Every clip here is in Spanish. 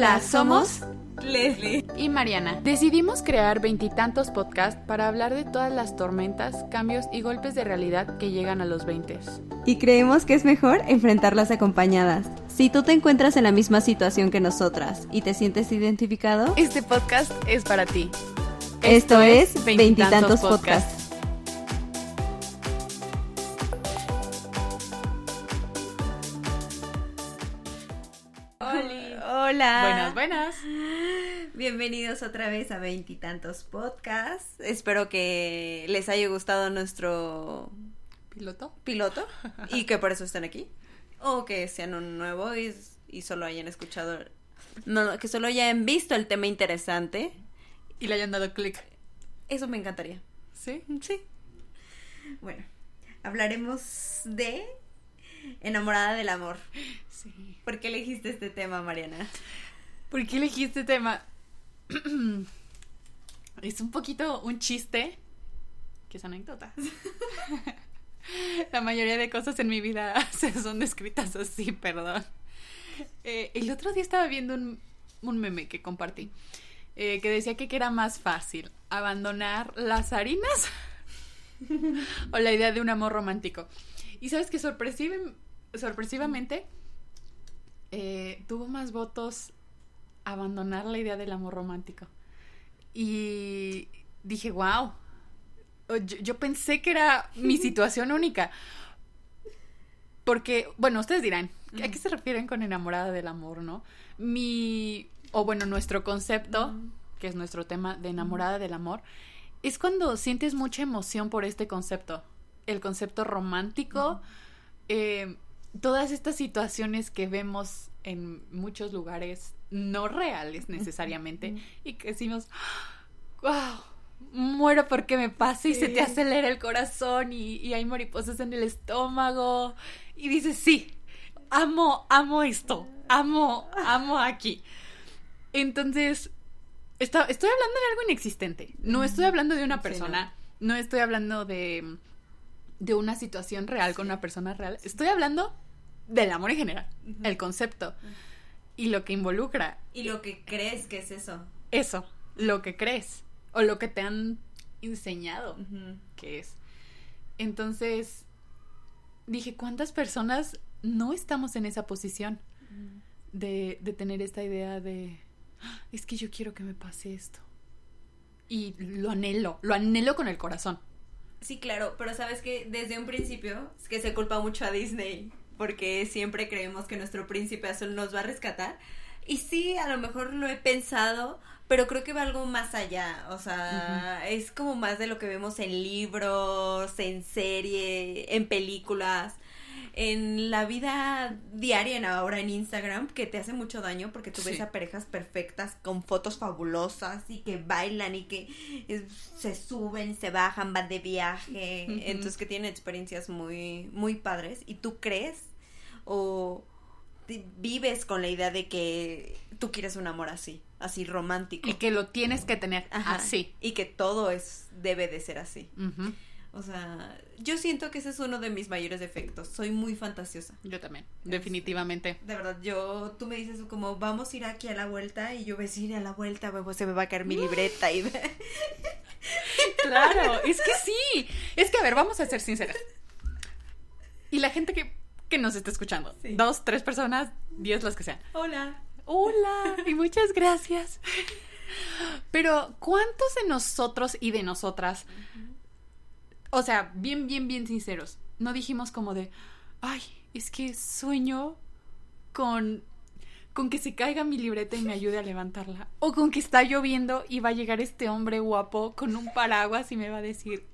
Hola, somos Leslie y Mariana. Decidimos crear veintitantos podcasts para hablar de todas las tormentas, cambios y golpes de realidad que llegan a los veintes. Y creemos que es mejor enfrentarlas acompañadas. Si tú te encuentras en la misma situación que nosotras y te sientes identificado, este podcast es para ti. Esto, es Veintitantos Podcasts. Hola. Buenas, buenas. Bienvenidos otra vez a Veintitantos Podcasts. Espero que les haya gustado nuestro piloto. Piloto y que por eso estén aquí. O que sean un nuevo y, y solo hayan escuchado, no, que solo hayan visto el tema interesante. Y le hayan dado clic. Eso me encantaría. ¿Sí? Sí. Bueno, hablaremos de Enamorada del amor. Sí. ¿Por qué elegiste este tema, Mariana? ¿Por qué elegí este tema? es un poquito un chiste, que es anécdota. La mayoría de cosas en mi vida son descritas así, perdón. Eh, el otro día estaba viendo un, un meme que compartí, eh, que decía que, que era más fácil abandonar las harinas o la idea de un amor romántico. Y sabes que sorpresivamente eh, tuvo más votos abandonar la idea del amor romántico. Y dije, wow, yo, yo, pensé que era mi situación única. Porque, bueno, ustedes dirán, ¿a qué se refieren con enamorada del amor, no? Mi, o bueno, nuestro concepto, que es nuestro tema de enamorada del amor, es cuando sientes mucha emoción por este concepto. El concepto romántico, eh, todas estas situaciones que vemos en muchos lugares no reales necesariamente y que decimos, wow, muero porque me pasa y se te acelera el corazón y, y, hay mariposas en el estómago y dices, sí, amo, amo esto, amo, amo aquí. Entonces, está, estoy hablando de algo inexistente, no estoy hablando de una persona, sí, no. no. estoy hablando de, de una situación real sí. con una persona real, estoy hablando del amor en general, uh -huh. el concepto uh -huh. y lo que involucra. Y lo que crees que es eso. Eso, lo que crees o lo que te han enseñado uh -huh. que es. Entonces, dije, ¿cuántas personas no estamos en esa posición de, de tener esta idea de, ah, es que yo quiero que me pase esto? Y lo anhelo, lo anhelo con el corazón. Sí, claro, pero sabes que desde un principio es que se culpa mucho a Disney porque siempre creemos que nuestro príncipe azul nos va a rescatar. Y sí, a lo mejor lo he pensado, pero creo que va algo más allá. O sea, uh -huh. es como más de lo que vemos en libros, en serie, en películas, en la vida diaria ahora en Instagram, que te hace mucho daño porque tú sí. ves a parejas perfectas con fotos fabulosas y que bailan y que se suben, se bajan, van de viaje. Uh -huh. Entonces que tienen experiencias muy, muy padres. Y tú crees o vives con la idea de que tú quieres un amor así, así romántico. Y que lo tienes que tener Ajá, así. Y que todo es debe de ser así. Uh -huh. O sea, yo siento que ese es uno de mis mayores defectos. Soy muy fantasiosa. Yo también, es, definitivamente. De verdad, yo, tú me dices como, vamos a ir aquí a la vuelta y yo voy a ir a la vuelta, pues se me va a caer mi libreta y... claro, es que sí. Es que, a ver, vamos a ser sinceras. Y la gente que que nos está escuchando. Sí. Dos, tres personas, diez las que sean. Hola. Hola. Y muchas gracias. Pero, ¿cuántos de nosotros y de nosotras, uh -huh. O sea, bien, bien, bien sinceros, no dijimos como de, ay, es que sueño con con que se caiga mi libreta y me ayude a levantarla. O con que está lloviendo y va a llegar este hombre guapo con un paraguas y me va a decir,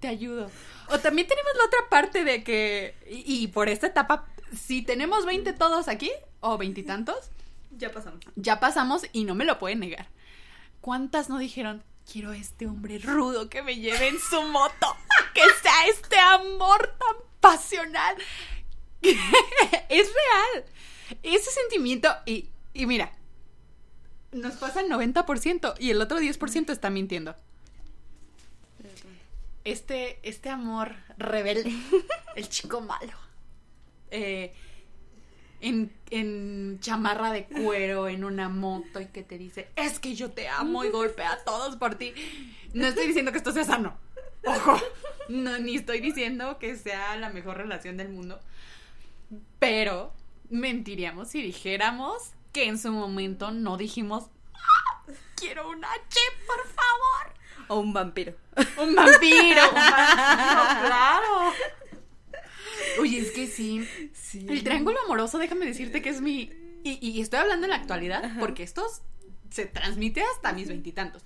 te ayudo. O también tenemos la otra parte de que, y, y por esta etapa, si tenemos 20 todos aquí, o veintitantos, ya pasamos. Ya pasamos y no me lo pueden negar. ¿Cuántas no dijeron, quiero a este hombre rudo que me lleve en su moto? Que sea este amor tan pasional. es real. Ese sentimiento, y, y mira, nos pasa el 90% y el otro 10% está mintiendo este, este amor rebelde, el chico malo. Eh, en, en chamarra de cuero, en una moto y que te dice, es que yo te amo y golpea a todos por ti. No estoy diciendo que esto sea sano. Ojo, no, ni estoy diciendo que sea la mejor relación del mundo. Pero mentiríamos si dijéramos que en su momento no dijimos, "Ah, quiero un H, por favor. O un vampiro. Un vampiro, un vampiro, claro. Oye, es que sí. Sí. El triángulo amoroso, déjame decirte que es mi. Y, y estoy hablando en la actualidad, Ajá. porque esto se transmite hasta mis veintitantos.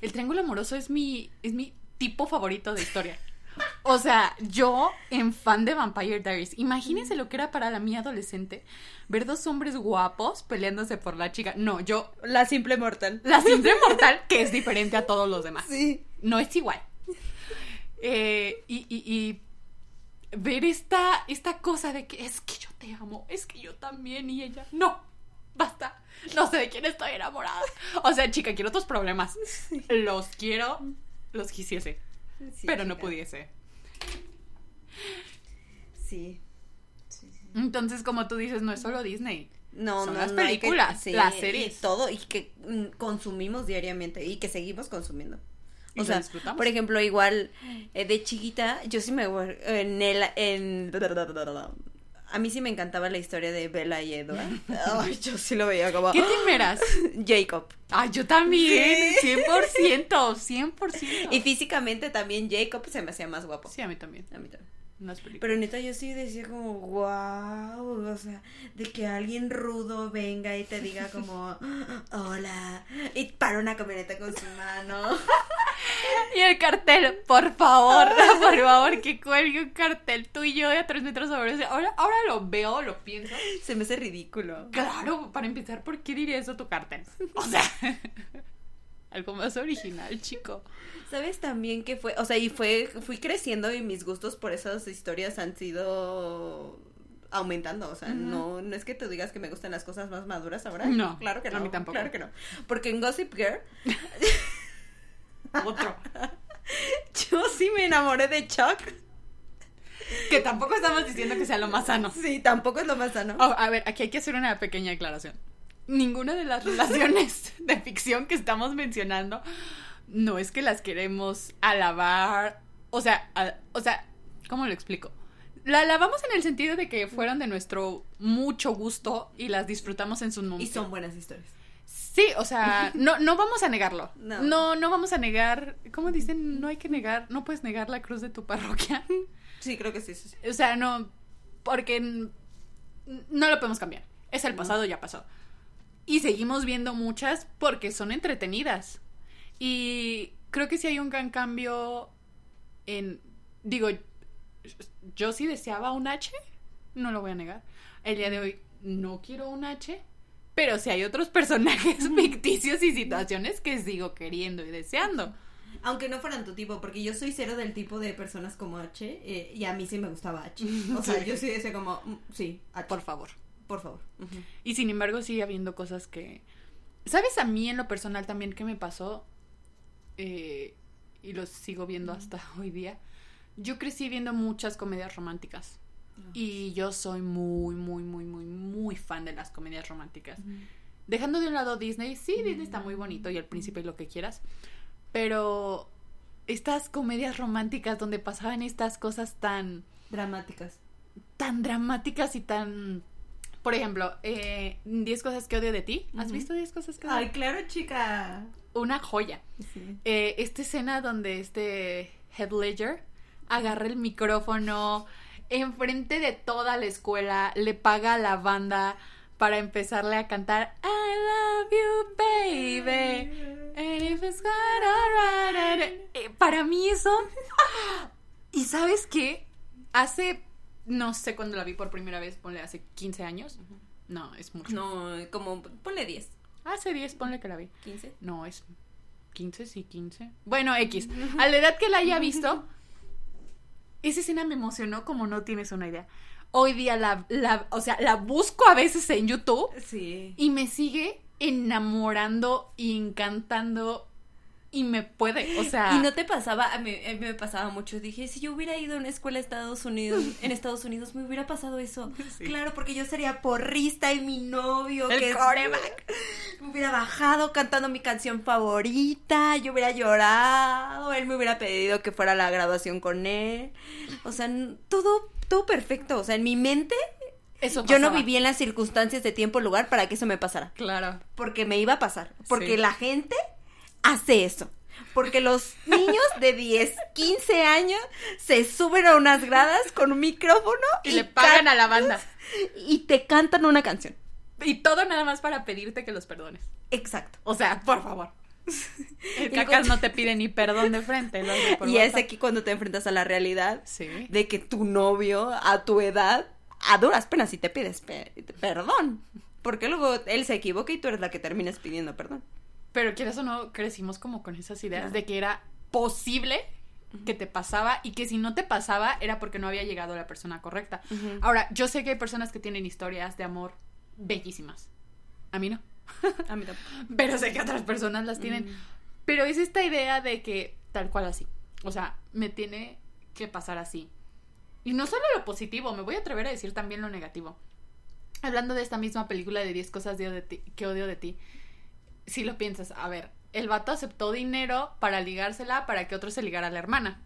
El triángulo amoroso es mi. es mi tipo favorito de historia. O sea, yo en fan de Vampire Diaries, imagínense lo que era para la mía adolescente ver dos hombres guapos peleándose por la chica. No, yo, La simple mortal. la simple mortal que es diferente a todos los demás Sí. no es igual. Eh, y, y- y ver esta, esta cosa de que es que yo te amo, es que yo también y ella, no, basta, no sé de quién estoy enamorada. O sea, chica, quiero tus problemas. Los quiero, los quisiese, Sí, pero no pudiese. Sí. Entonces, como tú dices, no es solo Disney. No, Son no, las no, hay que- películas, las y series. todo, y que consumimos diariamente y que seguimos consumiendo. O sea, por ejemplo, igual eh, de chiquita, yo sí me en el en a mí sí me encantaba la historia de Bella y Edward. Ay, yo sí lo veía como ¿Qué team eras? Jacob. Ah, yo también, 100%, 100%. Y físicamente también Jacob se me hacía más guapo. Sí, a mí también. A mí también. Películas. Pero neta, yo sí decía como, wow, o sea, de que alguien rudo venga y te diga como, hola, y para una camioneta con su mano. Y el cartel, por favor, por favor, que cuelgue un cartel tú y yo de a tres metros sobre. Ahora, ahora lo veo, lo pienso. Se me hace ridículo. Claro, para empezar, ¿por qué diría eso tu cartel? O sea, algo más original, chico. ¿Sabes también que fue? O sea, y fue, fui creciendo y mis gustos por esas historias han sido aumentando, o sea, no, no es que tú digas que me gustan las cosas más maduras ahora. No, claro que a no. mí tampoco. Claro que no. Porque en Gossip Girl, Otro. yo sí me enamoré de Chuck. Que tampoco estamos diciendo que sea lo más sano. Sí, tampoco es lo más sano. Oh, a ver, aquí hay que hacer una pequeña aclaración. Ninguna de las relaciones de ficción que estamos mencionando no es que las queremos alabar. O sea, a- o sea, ¿cómo lo explico? La alabamos en el sentido de que fueron de nuestro mucho gusto y las disfrutamos en su momento. Y son buenas historias. Sí, o sea, no, no vamos a negarlo. No. no, no vamos a negar. ¿Cómo dicen? No hay que negar, no puedes negar la cruz de tu parroquia. Sí, creo que sí, sí, sí. O sea, no, porque no lo podemos cambiar. Es el No. pasado, ya pasó. Y seguimos viendo muchas porque son entretenidas. Y creo que sí hay un gran cambio en, digo, yo sí deseaba un H, no lo voy a negar. El día de hoy no quiero un H, pero sí hay otros personajes ficticios y situaciones que sigo queriendo y deseando. Aunque no fueran tu tipo, porque yo soy cero del tipo de personas como H, eh, y a mí sí me gustaba H. O sea, Sí. yo sí decía como, mm, sí, H, Por favor. Por favor. Y sin embargo sigue habiendo cosas que... ¿Sabes a mí en lo personal también qué me pasó? Eh, y lo sigo viendo hasta hoy día. Yo crecí viendo muchas comedias románticas. Y yo soy muy, muy, muy, muy, muy fan de las comedias románticas. Dejando de un lado Disney, sí, Disney está muy bonito y el príncipe y lo que quieras. Pero estas comedias románticas donde pasaban estas cosas tan Dramáticas. tan dramáticas y tan... Por ejemplo, eh, 10 cosas que odio de ti. ¿Has visto 10 cosas que odio? Ay, claro, chica. Una joya. Sí. Eh, esta escena donde este Head Ledger agarra el micrófono enfrente de toda la escuela, le paga a la banda para empezarle a cantar I love you, baby. And if it's not alright. Eh, Para mí eso. ¿Y sabes qué? Hace. No sé cuándo la vi por primera vez, ponle hace 15 años. No, es mucho. No, como, ponle 10, Hace 10, ponle que la vi. 15. No, es 15, sí, 15. Bueno, X. A la edad que la haya visto, esa escena me emocionó como no tienes una idea. Hoy día la, la, o sea, la busco a veces en YouTube Sí. y me sigue enamorando y encantando y me puede, o sea. Y no te pasaba, a mí, a mí me pasaba mucho. Dije, si yo hubiera ido a una escuela a Estados Unidos, en Estados Unidos me hubiera pasado eso. Sí. Claro, porque yo sería porrista y mi novio, El que coreback. me hubiera bajado cantando mi canción favorita, yo hubiera llorado, él me hubiera pedido que fuera a la graduación con él. O sea, todo, todo perfecto. O sea, en mi mente, Eso yo no vivía en las circunstancias de tiempo lugar para que eso me pasara. Claro. Porque me iba a pasar. Porque Sí. la gente hace eso. Porque los niños de 10, 15 años se suben a unas gradas con un micrófono Y le pagan a la banda. y te cantan una canción. Y todo nada más para pedirte que los perdones. Exacto. O sea, por favor. El cacas no te pide ni perdón de frente. lo hace por Y es aquí cuando te enfrentas a la realidad Sí. de que tu novio a tu edad, a duras penas, si te pides pe- perdón. Porque luego él se equivoca y tú eres la que terminas pidiendo perdón. Pero quieras o no, crecimos como con esas ideas Claro. de que era posible que te pasaba y que si no te pasaba era porque no había llegado la persona correcta. Ahora, yo sé que hay personas que tienen historias de amor bellísimas. A mí no. A mí tampoco. Pero sé que otras personas las tienen. Pero es esta idea de que tal cual así. O sea, me tiene que pasar así. Y no solo lo positivo, me voy a atrever a decir también lo negativo. Hablando de esta misma película de 10 cosas de- de ti- que odio de ti, si lo piensas, a ver, el vato aceptó dinero para ligársela para que otro se ligara a la hermana.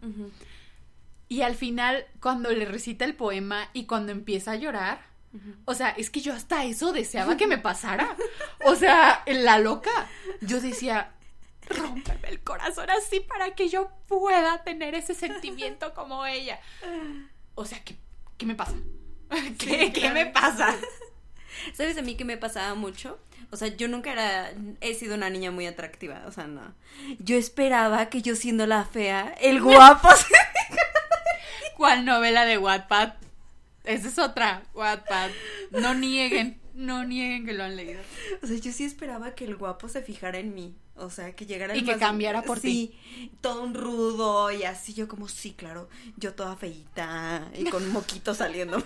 Y al final, cuando le recita el poema y cuando empieza a llorar, o sea, es que yo hasta eso deseaba que me pasara. O sea, la loca. Yo decía, rómpeme el corazón así para que yo pueda tener ese sentimiento como ella. O sea, ¿qué, qué me pasa? ¿Qué, qué me pasa? ¿Sabes a mí que me pasaba mucho? O sea, yo nunca era, he sido una niña muy atractiva, o sea, no. Yo esperaba que yo siendo la fea, el guapo, ¿Cuál novela de Wattpad? Esa es otra, Wattpad. No nieguen, no nieguen que lo han leído. o sea, yo sí esperaba que el guapo se fijara en mí, o sea, que llegara el Y que más- cambiara por sí, todo un rudo y así, yo como, sí, claro, yo toda feita y con un moquito saliendo.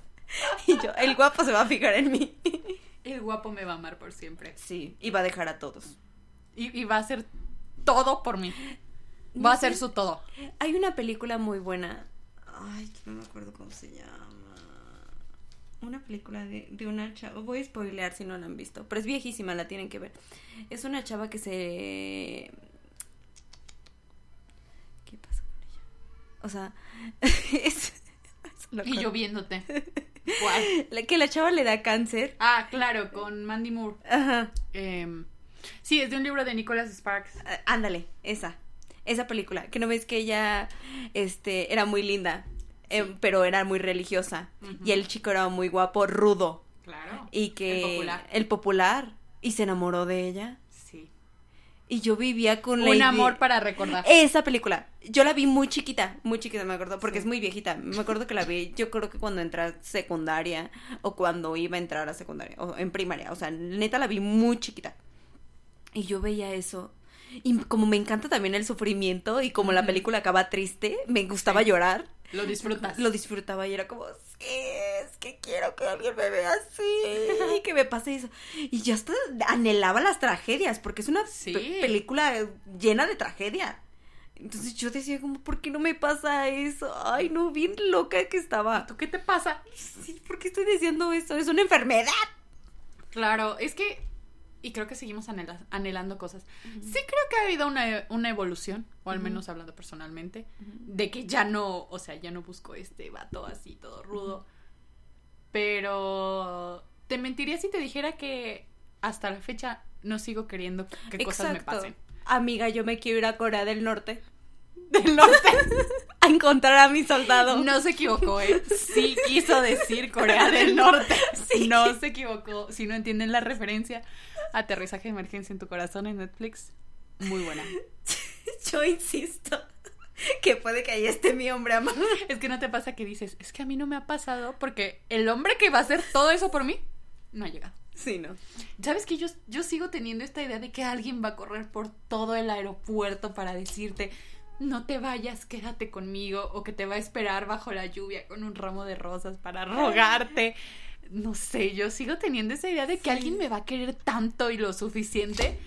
y yo, el guapo se va a fijar en mí. El guapo me va a amar por siempre. sí, y va a dejar a todos. Y, y va a hacer todo por mí. Va a No hacer su todo. Hay una película muy buena. Ay, no me acuerdo cómo se llama. Una película de, de una chava. Voy a spoilear si no la han visto. Pero es viejísima, la tienen que ver. Es una chava que se. ¿Qué pasa con ella? O sea, es. Y yo viéndote. ¿Cuál? La- que la chava le da cáncer. Ah, claro, con Mandy Moore. Ajá. Em, sí, es de un libro de Nicholas Sparks. Ah, Ándale, esa. Esa película. Que no ves que ella este, era muy linda. eh, pero era muy religiosa. Y el chico era muy guapo, rudo. Claro. Y que. El popular. el popular, Y se enamoró de ella. Y yo vivía con la Un amor para recordar. Esa película. Yo la vi muy chiquita, muy chiquita, me acuerdo, porque es muy viejita. Me acuerdo que la vi, yo creo que cuando entré a secundaria o cuando iba a entrar a secundaria o en primaria. O sea, neta la vi muy chiquita. Y yo veía eso. Y como me encanta también el sufrimiento y como la película acaba triste, me gustaba Sí. llorar. Lo disfrutas. Lo disfrutaba y era como, sí, es que quiero que alguien me vea así, que me pase eso. Y yo hasta anhelaba las tragedias, porque es una Sí. película llena de tragedia. Entonces yo decía como, ¿por qué no me pasa eso? Ay, no, bien loca que estaba. ¿Tú qué te pasa? Sí, ¿por qué estoy diciendo eso? Es una enfermedad. Claro, es que. Y creo que seguimos anhela- anhelando cosas. Sí, creo que ha habido una, una evolución, o al menos hablando personalmente, de que ya no, o sea, ya no busco este vato así todo rudo. Pero te mentiría si te dijera que hasta la fecha no sigo queriendo que cosas me pasen. Amiga, yo me quiero ir a Corea del Norte Del norte. A encontrar a mi soldado. No se equivocó, ¿eh? Sí quiso decir Corea del Norte. No se equivocó. Si no entienden la referencia, aterrizaje de emergencia en tu corazón en Netflix. Muy buena. Yo insisto que puede que ahí esté mi hombre amado. Es que no te pasa que dices, es que a mí no me ha pasado porque el hombre que va a hacer todo eso por mí no ha llegado. Sí, ¿no? ¿Sabes que yo, yo sigo teniendo esta idea de que alguien va a correr por todo el aeropuerto para decirte, no te vayas, quédate conmigo, o que te va a esperar bajo la lluvia con un ramo de rosas para rogarte? No sé, yo sigo teniendo esa idea de que Sí. alguien me va a querer tanto y lo suficiente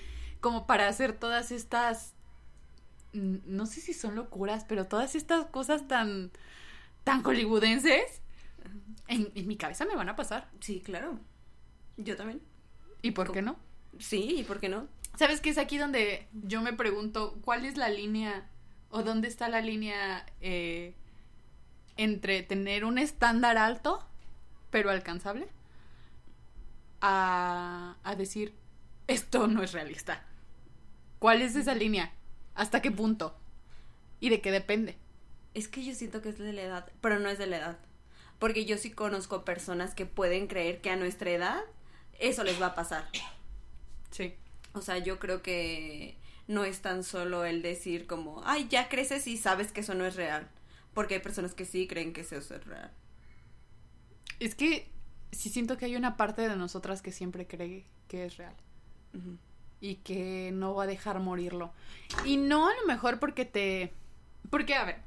como para hacer todas estas no sé si son locuras, pero todas estas cosas tan, tan hollywoodenses, en, en mi cabeza me van a pasar. Sí, claro. Yo también. ¿Y por qué no? Sí, ¿y por qué no? ¿Sabes qué es aquí donde yo me pregunto cuál es la línea o dónde está la línea eh, entre tener un estándar alto pero alcanzable a, a decir esto no es realista? ¿Cuál es esa línea? ¿Hasta qué punto? ¿Y de qué depende? Es que yo siento que es de la edad, pero no es de la edad. Porque yo sí conozco personas que pueden creer que a nuestra edad eso les va a pasar. Sí. O sea, yo creo que no es tan solo el decir como, ay, ya creces y sabes que eso no es real. Porque hay personas que sí creen que eso es real. Es que sí siento que hay una parte de nosotras que siempre cree que es real. Y que no va a dejar morirlo. Y no a lo mejor porque te... Porque, a ver,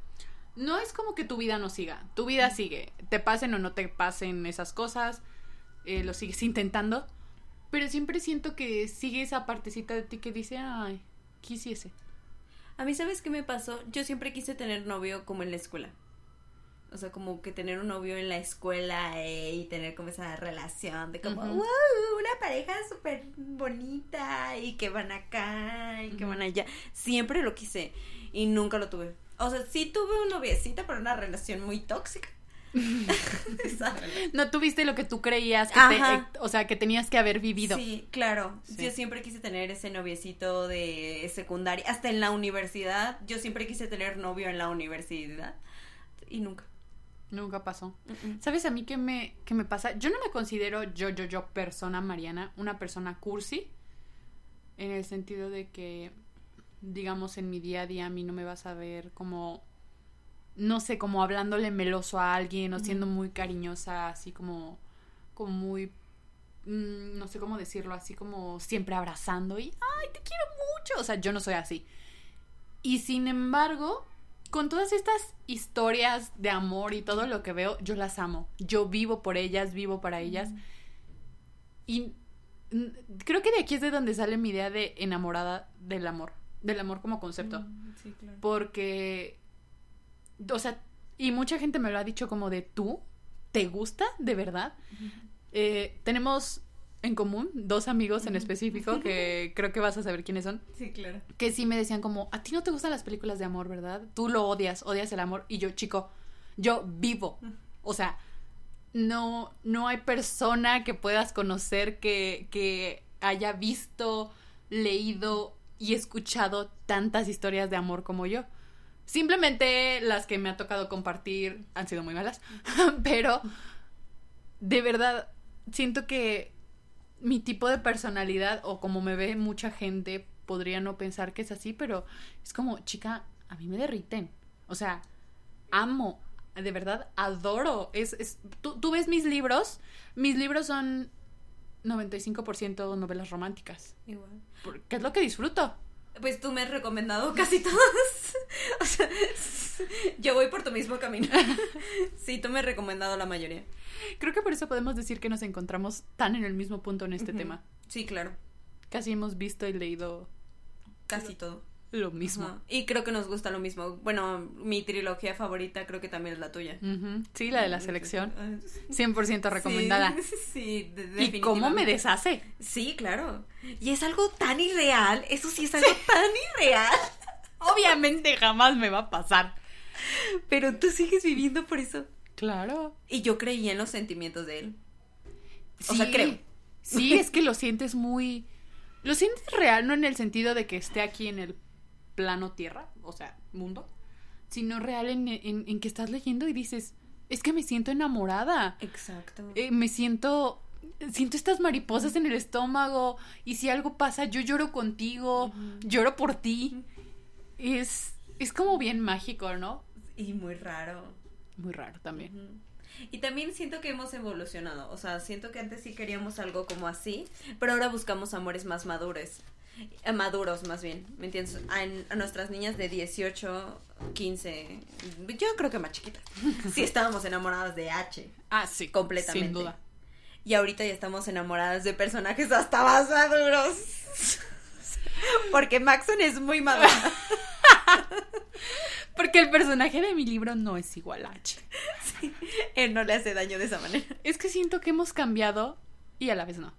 no es como que tu vida no siga. Tu vida sigue. Te pasen o no te pasen esas cosas. eh, lo sigues intentando. Pero siempre siento que sigue esa partecita de ti que dice, ay, quisiese. A mí, ¿sabes qué me pasó? Yo siempre quise tener novio como en la escuela. O sea, como que tener un novio en la escuela eh, y tener como esa relación de como, wow, una pareja súper bonita y que van acá y que van allá. Siempre lo quise y nunca lo tuve. O sea, sí tuve un noviecita, pero una relación muy tóxica. No tuviste lo que tú creías, que te- Ajá. eh, o sea, que tenías que haber vivido. Sí, claro. Sí. Yo siempre quise tener ese noviecito de secundaria. Hasta en la universidad. Yo siempre quise tener novio en la universidad. Y nunca. Nunca pasó. ¿Sabes a mí qué me, qué me pasa? Yo no me considero yo, yo, yo, persona Mariana, una persona cursi, en el sentido de que, digamos, en mi día a día a mí no me vas a ver como, no sé, como hablándole meloso a alguien o siendo muy cariñosa, así como, como muy, mm, no sé cómo decirlo, así como siempre abrazando y, ay, te quiero mucho. O sea, yo no soy así. Y sin embargo, con todas estas historias de amor y todo lo que veo, yo las amo. Yo vivo por ellas, vivo para ellas. Y creo que de aquí es de donde sale mi idea de enamorada del amor, del amor como concepto. Mm, Sí, claro. Porque, o sea, y mucha gente me lo ha dicho como de tú, ¿te gusta de verdad? Eh, tenemos en común dos amigos en específico que creo que vas a saber quiénes son Sí, claro. que sí me decían como, a ti no te gustan las películas de amor, ¿verdad? Tú lo odias, odias el amor. Y yo, chico, yo vivo. O sea, no, no hay persona que puedas conocer que, que haya visto, leído y escuchado tantas historias de amor como yo. Simplemente las que me ha tocado compartir han sido muy malas, pero de verdad siento que mi tipo de personalidad o como me ve mucha gente podría no pensar que es así, pero es como, chica, a mí me derriten. O sea, amo, de verdad, adoro. Es, es, tú, tú ves mis libros, mis libros son 95% novelas románticas, Igual. porque es lo que disfruto. Pues tú me has recomendado casi todas. o sea, yo voy por tu mismo camino. sí, tú me has recomendado la mayoría. Creo que por eso podemos decir que nos encontramos tan en el mismo punto en este tema. Sí, claro. Casi hemos visto y leído Casi todo. Lo mismo. Ajá. Y creo que nos gusta lo mismo. Bueno, mi trilogía favorita creo que también es la tuya. Sí, la de la selección. Ah, 100% recomendada. Sí, sí, ¿Y cómo me deshace? Sí, claro. Y es algo tan irreal. Eso sí es algo tan irreal. Obviamente jamás me va a pasar. Pero tú sigues viviendo por eso. Claro. Y yo creía en los sentimientos de él. O Sí. sea, creo. Sí, es que lo sientes muy... Lo sientes real, no en el sentido de que esté aquí en el plano tierra, o sea, mundo, sino real en, en- en que estás leyendo y dices, es que me siento enamorada, Exacto. Eh, me siento... Siento estas mariposas en el estómago y si algo pasa yo lloro contigo, lloro por ti. Es, es como bien mágico, ¿no? Y muy raro. Muy raro también. Y también siento que hemos evolucionado. O sea, siento que antes sí queríamos algo como así, pero ahora buscamos amores más maduros. Eh, Maduros, más bien. ¿Me entiendes? A, nuestras niñas de 18, 15, yo creo que más chiquitas. Sí estábamos enamoradas de H. Ah, sí. Completamente. Sin duda. Y ahorita ya estamos enamoradas de personajes hasta más maduros. Porque Maxon es muy maduro. Porque el personaje de mi libro no es igual a H. Sí, él no le hace daño de esa manera. Es que siento que hemos cambiado y a la vez no.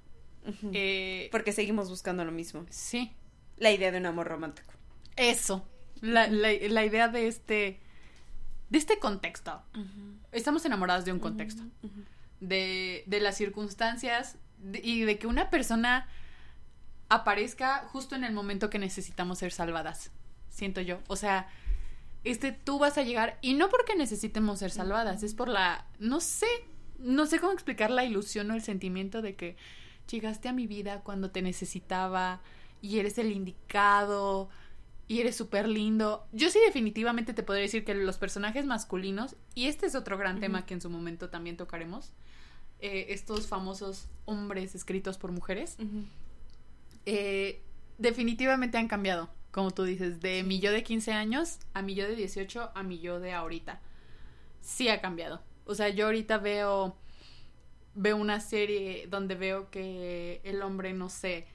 Eh, Porque seguimos buscando lo mismo. sí, La idea de un amor romántico. eso. La, la- la idea de este. de este contexto. Estamos enamorados de un contexto. De, de las circunstancias de- y de que una persona aparezca justo en el momento que necesitamos ser salvadas. Siento yo. O sea, este, tú vas a llegar y no porque necesitemos ser salvadas, es por la, no sé, no sé cómo explicar la ilusión o el sentimiento de que llegaste a mi vida cuando te necesitaba y eres el indicado y eres súper lindo. Yo sí definitivamente te podría decir que los personajes masculinos, y este es otro gran tema que en su momento también tocaremos, eh, estos famosos hombres escritos por mujeres, eh, definitivamente han cambiado, como tú dices, de mi yo de 15 años a mi yo de 18 a mi yo de ahorita. Sí ha cambiado. O sea, yo ahorita veo veo una serie donde veo que el hombre, no sé,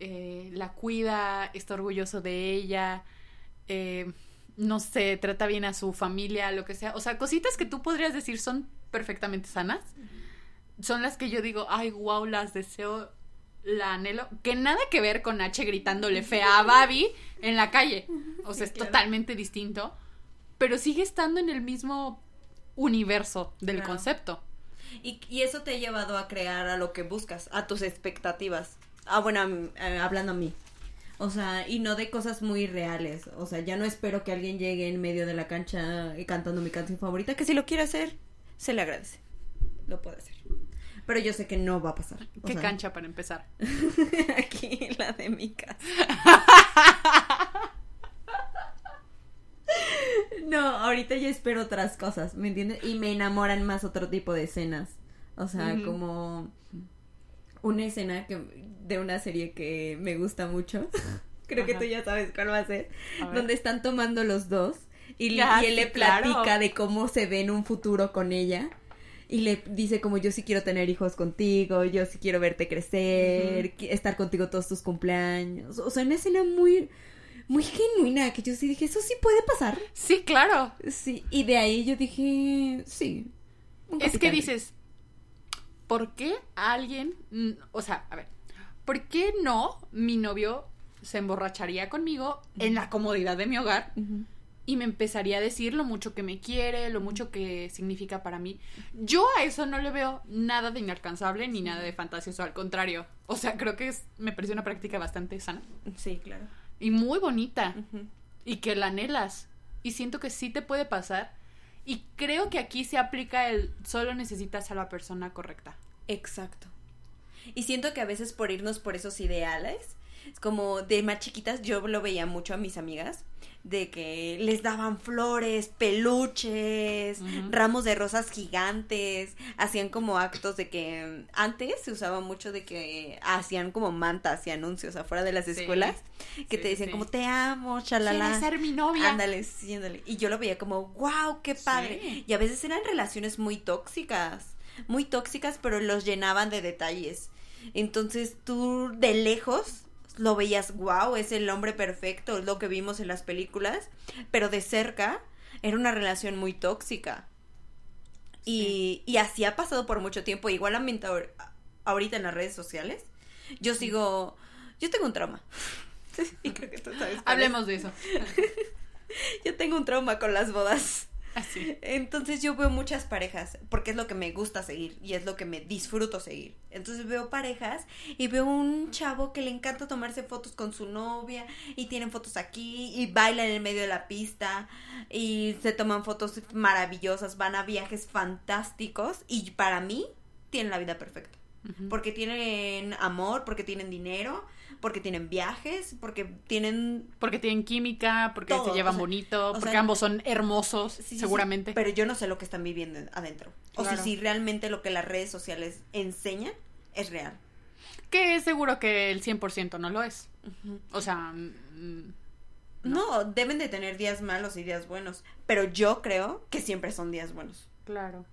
eh, la cuida, está orgulloso de ella, eh, no sé, trata bien a su familia, lo que sea. O sea, cositas que tú podrías decir son perfectamente sanas. Son las que yo digo, ay, wow, las deseo, la anhelo. Que nada que ver con H gritándole fea a Babi en la calle. O sea, es claro. totalmente distinto. Pero sigue estando en el mismo universo del Claro. concepto. Y, y eso te ha llevado a crear a lo que buscas, a tus expectativas. Ah, bueno, a eh, hablando a mí. O sea, y no de cosas muy reales. O sea, ya no espero que alguien llegue en medio de la cancha eh, cantando mi canción favorita, que si lo quiere hacer, se le agradece. Lo puede hacer. Pero yo sé que no va a pasar. O ¿Qué sea, cancha para empezar? Aquí, la de mi casa. No, ahorita yo espero otras cosas, ¿me entiendes? Y me enamoran más otro tipo de escenas. O sea, como una escena que de una serie que me gusta mucho. Creo que tú ya sabes cuál va a ser. A. Donde están tomando los dos y, Ya, y él sí, le platica claro. de cómo se ve en un futuro con ella. Y le dice como yo sí quiero tener hijos contigo, yo sí quiero verte crecer, estar contigo todos tus cumpleaños. O sea, una escena muy, muy genuina que yo sí dije, eso sí puede pasar. Sí, claro. Sí, y de ahí yo dije, sí. Es que dices, ¿por qué alguien, o sea, a ver, ¿por qué no mi novio se emborracharía conmigo en la comodidad de mi hogar y me empezaría a decir lo mucho que me quiere, lo mucho que significa para mí? Yo a eso no le veo nada de inalcanzable ni nada de fantasioso, al contrario. O sea, creo que es, me parece una práctica bastante sana Sí, claro. Y muy bonita y que la anhelas. Y siento que sí te puede pasar. Y creo que aquí se aplica el solo necesitas a la persona correcta. Exacto. Y siento que a veces por irnos por esos ideales, es como de más chiquitas, yo lo veía mucho a mis amigas, de que les daban flores, peluches, ramos de rosas gigantes, hacían como actos de que antes se usaba mucho de que hacían como mantas y anuncios afuera de las Sí. escuelas, que Sí, te decían sí. como te amo, chalala. ¿Quieres ser mi novia? Ándale, sí, ándale. Y yo lo veía como, wow, qué padre. Y a veces eran relaciones muy tóxicas, muy tóxicas, pero los llenaban de detalles. Entonces tú de lejos lo veías, wow, es el hombre perfecto, es lo que vimos en las películas, pero de cerca era una relación muy tóxica. Y, y así ha pasado por mucho tiempo, igualmente ahor- ahorita en las redes sociales. Yo sigo, yo tengo un trauma. y creo que tú sabes. cuál es. Hablemos de eso. Yo tengo un trauma con las bodas. Así. Entonces yo veo muchas parejas, porque es lo que me gusta seguir y es lo que me disfruto seguir. Entonces veo parejas y veo un chavo que le encanta tomarse fotos con su novia y tienen fotos aquí y bailan en el medio de la pista y se toman fotos maravillosas, van a viajes fantásticos y para mí tienen la vida perfecta. Porque tienen amor, porque tienen dinero, porque tienen viajes, porque tienen Porque tienen química, porque Todo, se llevan o sea, bonito, porque sea, ambos son hermosos, Sí, seguramente. sí, pero yo no sé lo que están viviendo adentro. O Claro. sea, si realmente lo que las redes sociales enseñan es real. Que es seguro que el 100% no lo es. O sea, mm, No. deben de tener días malos y días buenos. Pero yo creo que siempre son días buenos. claro.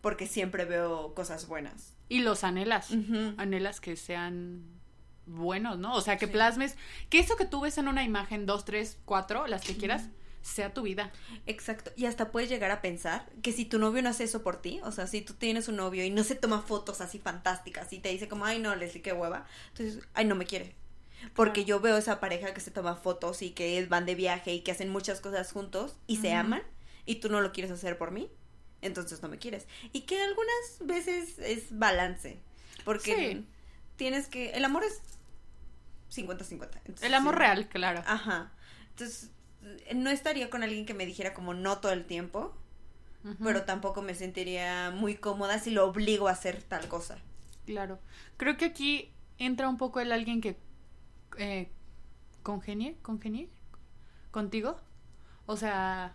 Porque siempre veo cosas buenas. Y los anhelas. Ujú. Anhelas que sean buenos, ¿no? O sea, que plasmes, que eso que tú ves en una imagen, dos, tres, cuatro, las que quieras, sea tu vida. Exacto. Y hasta puedes llegar a pensar que si tu novio no hace eso por ti, o sea, si tú tienes un novio y no se toma fotos así fantásticas y te dice como, ay, no, Leslie, qué hueva, entonces, ay, no me quiere. Porque yo veo esa pareja que se toma fotos y que van de viaje y que hacen muchas cosas juntos y se aman y tú no lo quieres hacer por mí, entonces no me quieres. Y que algunas veces es balance, porque tienes que, el amor es 50-50. El amor real, claro. Ajá. Entonces, no estaría con alguien que me dijera como no todo el tiempo, pero tampoco me sentiría muy cómoda si lo obligo a hacer tal cosa. Claro. Creo que aquí entra un poco el alguien que eh, congenie, congenie contigo. O sea,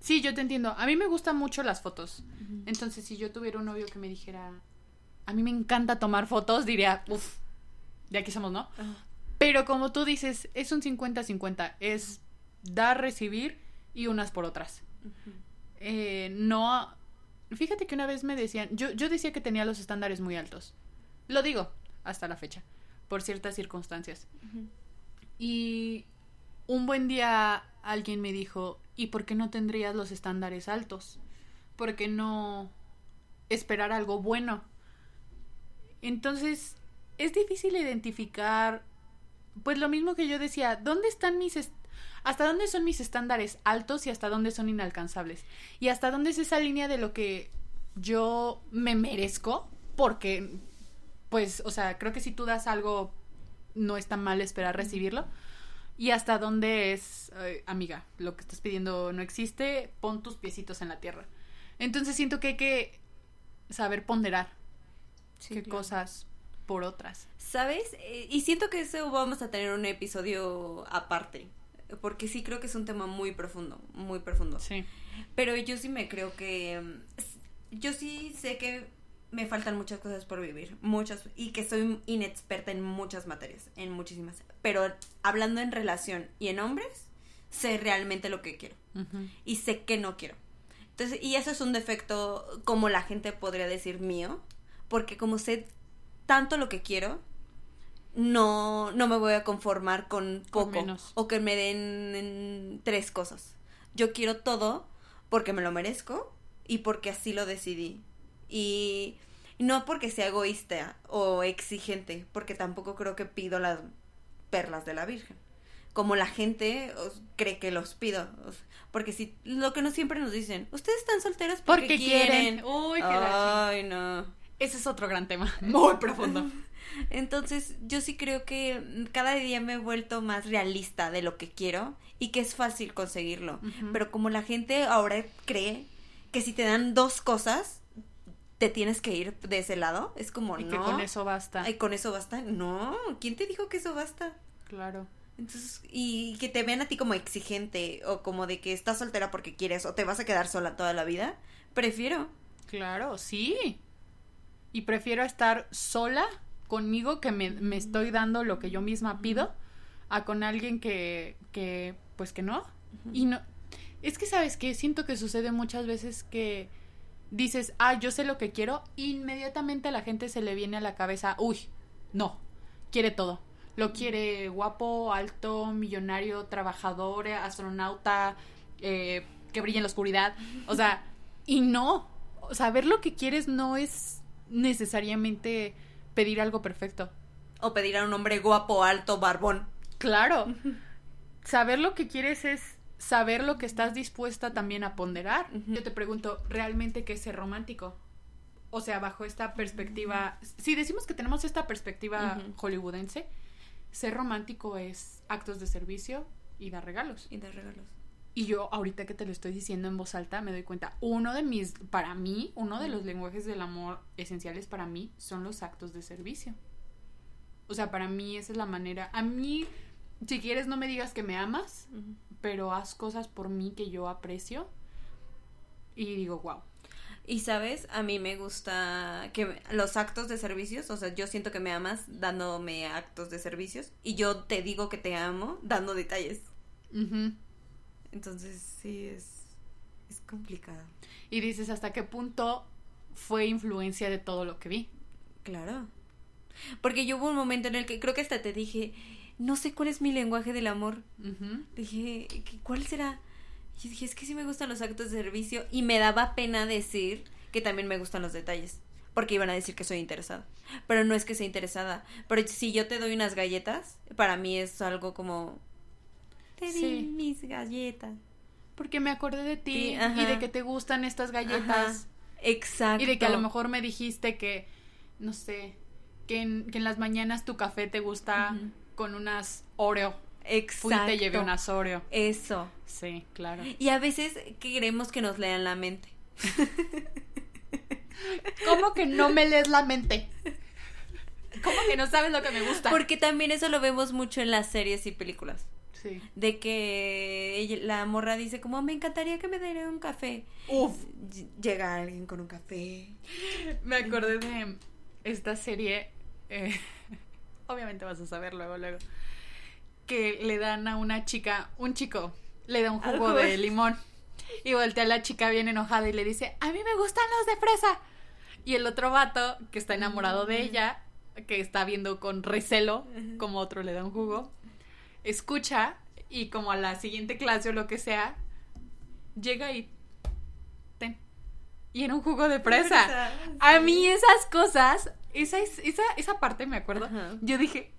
sí, yo te entiendo. A mí me gustan mucho las fotos. Entonces, si yo tuviera un novio que me dijera, a mí me encanta tomar fotos, diría, uff, de aquí somos, ¿no? Pero como tú dices, es un 50-50. Es dar, recibir y unas por otras. eh, no. Fíjate que una vez me decían, yo, yo decía que tenía los estándares muy altos. Lo digo, hasta la fecha, por ciertas circunstancias. Y un buen día alguien me dijo, ¿y por qué no tendrías los estándares altos? ¿Por qué no esperar algo bueno? Entonces, es difícil identificar, pues lo mismo que yo decía, ¿dónde están mis, hasta dónde son mis estándares altos y hasta dónde son inalcanzables. Y hasta dónde es esa línea de lo que yo me merezco, porque, pues, o sea, creo que si tú das algo, no está mal esperar recibirlo. Y hasta dónde es, amiga, lo que estás pidiendo no existe, pon tus piecitos en la tierra. Entonces siento que hay que saber ponderar qué cosas por otras. ¿Sabes? Eh, y siento que eso vamos a tener un episodio aparte porque sí creo que es un tema muy profundo, muy profundo. Sí. Pero yo sí me creo que, mm, yo sí sé que me faltan muchas cosas por vivir, muchas, y que soy inexperta en muchas materias, en muchísimas. Pero hablando en relación y en hombres, sé realmente lo que quiero. Y sé que no quiero. Entonces, y eso es un defecto, como la gente podría decir mío, porque como sé tanto lo que quiero, no, no me voy a conformar con poco o que me den tres cosas. Yo quiero todo porque me lo merezco y porque así lo decidí. Y no porque sea egoísta o exigente, porque tampoco creo que pido las perlas de la Virgen. Como la gente cree que los pido. Porque si lo que no siempre nos dicen, ustedes están solteros porque, quieren. Uy, qué Ay, no. Ese es otro gran tema, muy profundo. Entonces, yo sí creo que cada día me he vuelto más realista de lo que quiero y que es fácil conseguirlo. Pero como la gente ahora cree que si te dan dos cosas, te tienes que ir de ese lado, es como, y no. que con eso basta. Y con eso basta. No, ¿quién te dijo que eso basta? Claro. Entonces, y que te vean a ti como exigente o como de que estás soltera porque quieres o te vas a quedar sola toda la vida, prefiero. Claro, sí. Y prefiero estar sola conmigo que me, me, estoy dando lo que yo misma pido a con alguien que, que pues que no. Y no, es que sabes que siento que sucede muchas veces que dices, ah, yo sé lo que quiero, inmediatamente a la gente se le viene a la cabeza, uy, no, quiere todo. Lo quiere guapo, alto, millonario, trabajador, astronauta, eh, que brille en la oscuridad. O sea, y no, saber lo que quieres no es necesariamente pedir algo perfecto. O pedir a un hombre guapo, alto, barbón. Claro. saber lo que quieres es saber lo que estás dispuesta también a ponderar. Yo te pregunto, ¿realmente qué es ser romántico? O sea, bajo esta perspectiva, si decimos que tenemos esta perspectiva hollywoodense, ser romántico es actos de servicio y dar regalos. Y dar regalos. Y yo ahorita que te lo estoy diciendo en voz alta me doy cuenta, uno de mis, para mí, uno de los lenguajes del amor esenciales para mí son los actos de servicio. O sea, para mí esa es la manera, a mí, si quieres no me digas que me amas, pero haz cosas por mí que yo aprecio y digo, wow. Y sabes, a mí me gusta que los actos de servicios, o sea, yo siento que me amas dándome actos de servicios y yo te digo que te amo dando detalles. Entonces sí es, es complicado. Y dices, ¿hasta qué punto fue influencia de todo lo que vi? Claro. Porque yo hubo un momento en el que creo que hasta te dije, no sé cuál es mi lenguaje del amor. Dije, ¿qué- ¿cuál será? Y dije, es que sí me gustan los actos de servicio y me daba pena decir que también me gustan los detalles. Porque iban a decir que soy interesada. Pero no es que sea interesada. Pero si yo te doy unas galletas, para mí es algo como... Te di mis galletas. Porque me acordé de ti Sí, y de que te gustan estas galletas. Ajá, Exacto. Y de que a lo mejor me dijiste que, no sé, que en, que en las mañanas tu café te gusta con unas Oreo. Exacto. Fui y te llevé unas Oreo. Eso. Sí, claro. Y a veces queremos que nos lean la mente. ¿Cómo que no me lees la mente? ¿Cómo que no sabes lo que me gusta? Porque también eso lo vemos mucho en las series y películas. Sí. De que ella- la morra dice como, me encantaría que me diera un café. Uf. Ll- Llega alguien con un café. Me acordé de esta serie. eh, obviamente vas a saber luego, luego. Que le dan a una chica, un chico, le da un jugo de limón. Y voltea a la chica bien enojada y le dice, a mí me gustan los de fresa. Y el otro vato, que está enamorado de ella, que está viendo con recelo, como otro le da un jugo, escucha y como a la siguiente clase o lo que sea, llega y... Ten. Y era un jugo de. Fresa, A mí esas cosas, esa, es- esa, esa parte me acuerdo, Ajá. yo dije,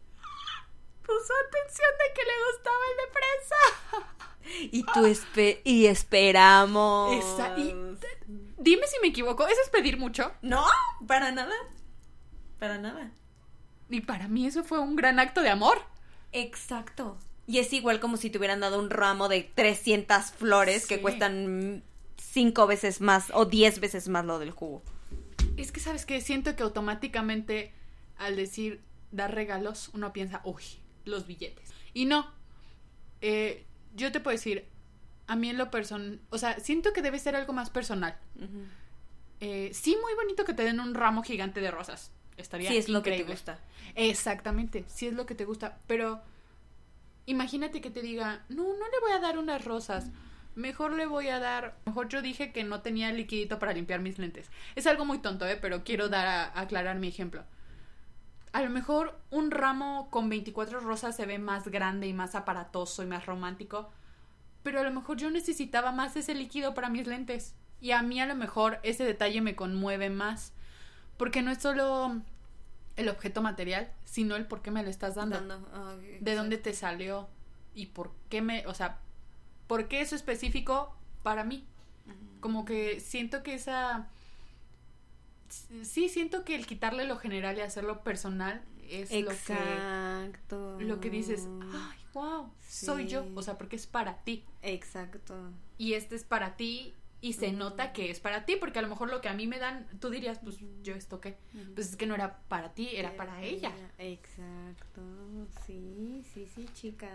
puso atención de que le gustaba el de fresa. Y tú espe- y esperamos. Esa- y- Dime si me equivoco, ¿eso es pedir mucho? No, para nada. Para nada. Y para mí eso fue un gran acto de amor. Exacto. Y es igual como si te hubieran dado un ramo de 300 flores que cuestan cinco veces más o 10 veces más lo del jugo. Es que, ¿sabes qué? Siento que automáticamente al decir dar regalos, uno piensa, uy, los billetes. Y no. Eh, yo te puedo decir, a mí en lo personal, o sea, siento que debe ser algo más personal. Eh, sí, muy bonito que te den un ramo gigante de rosas. Estaría Sí, es lo que te gusta. Exactamente, sí es lo que te gusta. Pero imagínate que te diga, no, no le voy a dar unas rosas. Mejor le voy a dar. Mejor yo dije que no tenía liquidito para limpiar mis lentes. Es algo muy tonto, ¿eh? Pero quiero dar a, aclarar mi ejemplo. A lo mejor un ramo con 24 rosas se ve más grande y más aparatoso y más romántico. Pero a lo mejor yo necesitaba más ese líquido para mis lentes. Y a mí a lo mejor ese detalle me conmueve más. Porque no es solo el objeto material, sino el por qué me lo estás dando. Dando, ah, De dónde te salió y por qué me, o sea, por qué eso específico para mí. Como que siento que esa sí siento que el quitarle lo general y hacerlo personal es lo que Exacto. lo que dices, ay, wow, soy yo, o sea, porque es para ti Exacto. y este es para ti y se nota que es para ti, porque a lo mejor lo que a mí me dan, tú dirías, pues yo esto qué, pues es que no era para ti, era para ella. Exacto. Sí, sí, sí, chica.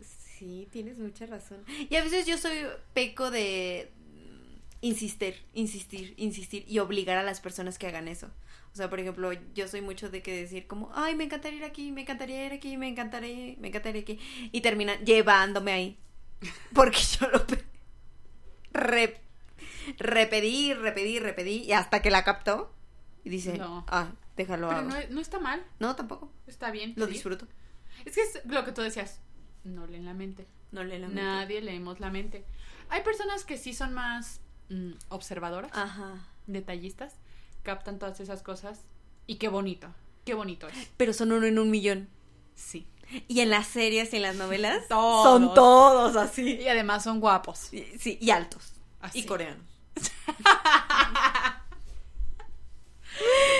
Sí, tienes mucha razón. Y a veces yo soy peco de mm, insistir, insistir, insistir y obligar a las personas que hagan eso. O sea, por ejemplo, yo soy mucho de que decir como, ay, me encantaría ir aquí, me encantaría ir aquí, me encantaría, me encantaría aquí. Y terminan llevándome ahí. Porque yo lo pe- re- repedí, repedí, repedí y hasta que la captó y dice, No. ah, déjalo Pero no, no está mal, No, tampoco. está bien. Lo disfruto. Es que es lo que tú decías, no leen la mente. No le la mente. Nadie leemos la mente. Hay personas que sí son más mm, observadoras, Ajá. detallistas, captan todas esas cosas y qué bonito, qué bonito es. Pero son uno en un millón. Sí. Y en las series y en las novelas Todos. son todos así. Y además son guapos. Y- Sí, y altos. Así. Y coreanos.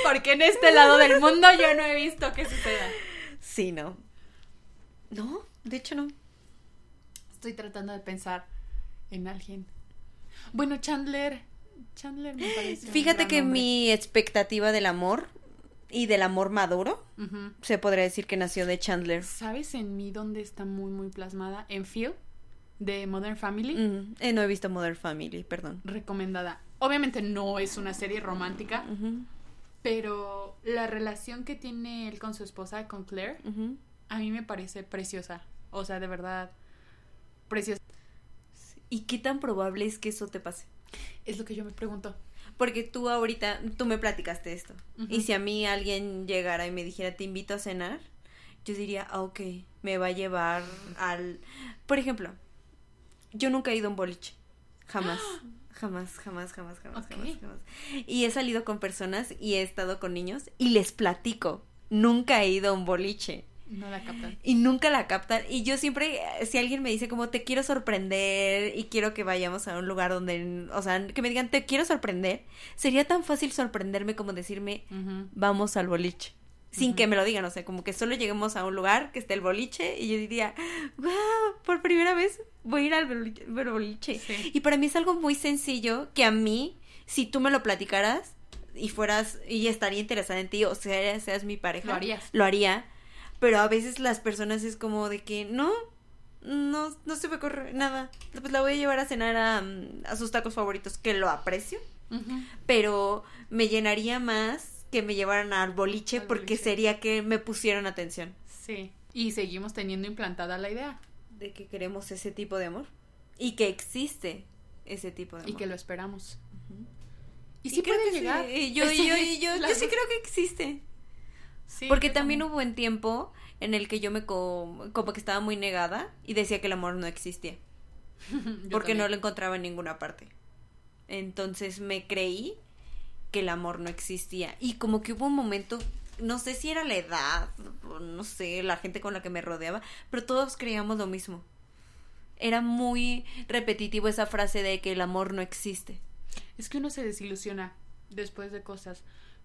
Porque en este lado del mundo yo no he visto que suceda. Sí, no. No, de hecho no. Estoy tratando de pensar en alguien. Bueno, Chandler. Chandler me parece. Fíjate que mi expectativa del amor y del amor maduro se podría decir que nació de Chandler. ¿Sabes en mí dónde está muy, muy plasmada? En Phil, de Modern Family. Eh, no he visto Modern Family, perdón. Recomendada. Obviamente no es una serie romántica, pero la relación que tiene él con su esposa, con Claire, a mí me parece preciosa. O sea, de verdad, preciosa. ¿Y qué tan probable es que eso te pase? Es lo que yo me pregunto. Porque tú ahorita, tú me platicaste esto. Y si a mí alguien llegara y me dijera, te invito a cenar, yo diría, ah, ok, me va a llevar al... Por ejemplo, yo nunca he ido a un boliche. Jamás. Jamás, jamás, jamás, jamás, Ok. jamás, jamás. Y he salido con personas y he estado con niños y les platico. Nunca he ido a un boliche No la captan. y nunca la captan. Y yo siempre, eh, si alguien me dice como te quiero sorprender y quiero que vayamos a un lugar donde, o sea, que me digan te quiero sorprender, sería tan fácil sorprenderme como decirme vamos al boliche. Sin que me lo digan, o sea, como que solo lleguemos a un lugar que esté el boliche y yo diría, wow, por primera vez voy a ir al boliche. al boliche". Sí. Y para mí es algo muy sencillo que a mí, si tú me lo platicaras y fueras, y estaría interesada en ti, o sea, seas mi pareja, Lo harías. Lo haría. Pero a veces las personas es como de que no, no, no se me ocurre nada. Pues la voy a llevar a cenar a, mm, a sus tacos favoritos, que lo aprecio, pero me llenaría más que me llevaran al boliche Al porque boliche. sería que me pusieran atención. Sí. Y seguimos teniendo implantada la idea. De que queremos ese tipo de amor. Y que existe ese tipo de amor. Y que lo esperamos. Y sí creo puede que llegar. sí. Yo, yo, yo, Las yo sí creo que existe. Sí, Porque también hubo un tiempo en el que yo me co- como que estaba muy negada y decía que el amor no existía. Porque no lo encontraba en ninguna parte. Entonces me creí que el amor no existía. Y como que hubo un momento, no sé si era la edad, no sé, la gente con la que me rodeaba, pero todos creíamos lo mismo. Era muy repetitivo esa frase de que el amor no existe. Es que uno se desilusiona después de cosas,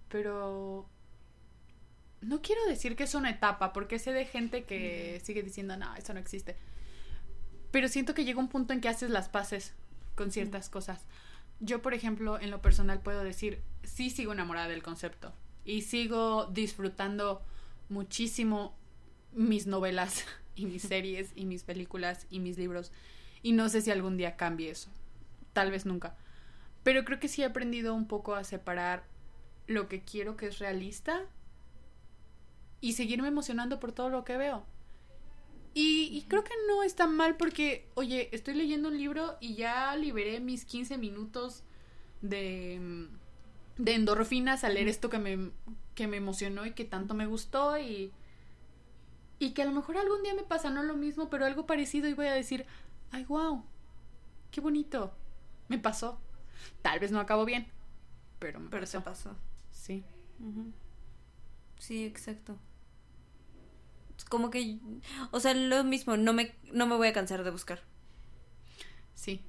pero no quiero decir que es una etapa, porque sé de gente que sigue diciendo, no, eso no existe. Pero siento que llega un punto en que haces las paces con ciertas cosas. Yo, por ejemplo, en lo personal puedo decir, sí sigo enamorada del concepto y sigo disfrutando muchísimo mis novelas y mis series y mis películas y mis libros. Y no sé si algún día cambie eso. Tal vez nunca. Pero creo que sí he aprendido un poco a separar lo que quiero que es realista y seguirme emocionando por todo lo que veo. Y, y creo que no está mal porque, oye, estoy leyendo un libro y ya liberé mis 15 minutos de, de endorfinas al leer esto que me, que me emocionó y que tanto me gustó y, y que a lo mejor algún día me pasa no lo mismo, pero algo parecido y voy a decir, ay, wow, qué bonito, me pasó. Tal vez no acabó bien, pero me Pero se pasó. pasó. Sí. Sí, exacto. Como que, o sea, lo mismo, no me, no me voy a cansar de buscar. Sí,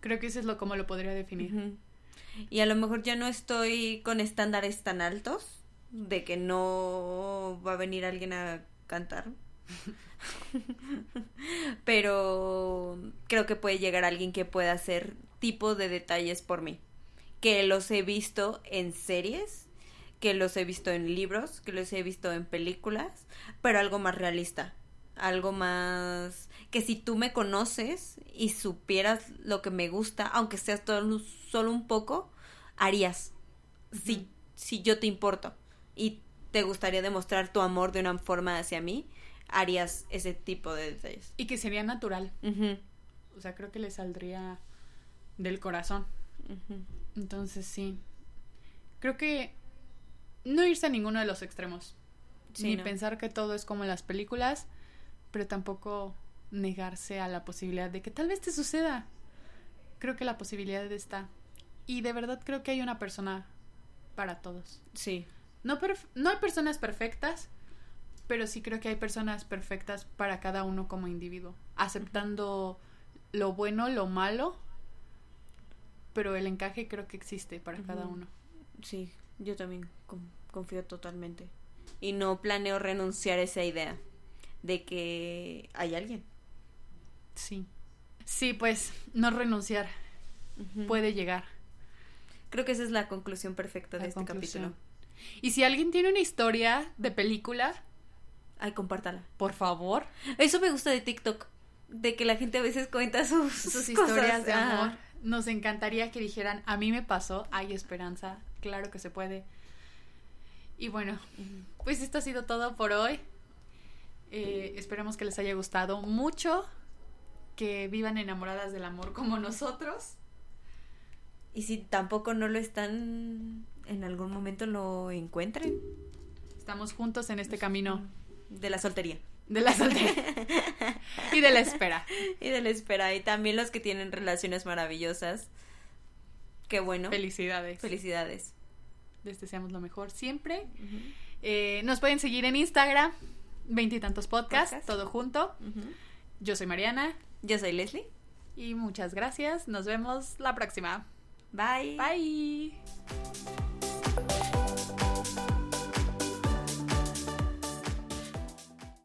creo que eso es lo como lo podría definir. Y a lo mejor ya no estoy con estándares tan altos de que no va a venir alguien a cantar. Pero creo que puede llegar alguien que pueda hacer tipo de detalles por mí. Que los he visto en series, que los he visto en libros, que los he visto en películas, pero algo más realista. Algo más que si tú me conoces y supieras lo que me gusta, aunque sea todo, solo un poco, harías. Si, yo te importo y te gustaría demostrar tu amor de una forma hacia mí, harías ese tipo de detalles. Y que sería natural. Ujú, O sea, creo que le saldría del corazón. Entonces, sí. Creo que no irse a ninguno de los extremos. Sí, ni no. pensar que todo es como en las películas, pero tampoco negarse a la posibilidad de que tal vez te suceda. Creo que la posibilidad está. Y de verdad creo que hay una persona para todos. Sí. No, no hay personas perfectas, pero sí creo que hay personas perfectas para cada uno como individuo, aceptando lo bueno, lo malo, pero el encaje creo que existe para cada uno. Sí, yo también con- confío totalmente. Y no planeo renunciar a esa idea de que hay alguien. Sí. Sí, pues no renunciar, puede llegar. Creo que esa es la conclusión perfecta de este conclusión. capítulo. Y si alguien tiene una historia de película, Ay, compártala. por favor, Eso me gusta de TikTok. De que la gente a veces cuenta sus, sus historias de amor. Nos encantaría que dijeran, a mí me pasó, hay esperanza, claro que se puede. Y bueno, pues esto ha sido todo por hoy. Eh, esperemos que les haya gustado mucho, que vivan enamoradas del amor como nosotros. Y si tampoco no lo están, en algún momento lo encuentren. Estamos juntos en este camino. De la soltería. De la soltería. y de la espera. Y de la espera. Y también los que tienen relaciones maravillosas. Qué bueno. Felicidades. Felicidades. Les deseamos lo mejor siempre. Eh, nos pueden seguir en Instagram, veintitantos podcasts, Podcast. todo junto. Yo soy Mariana. Yo soy Leslie. Y muchas gracias. Nos vemos la próxima. Bye. Bye.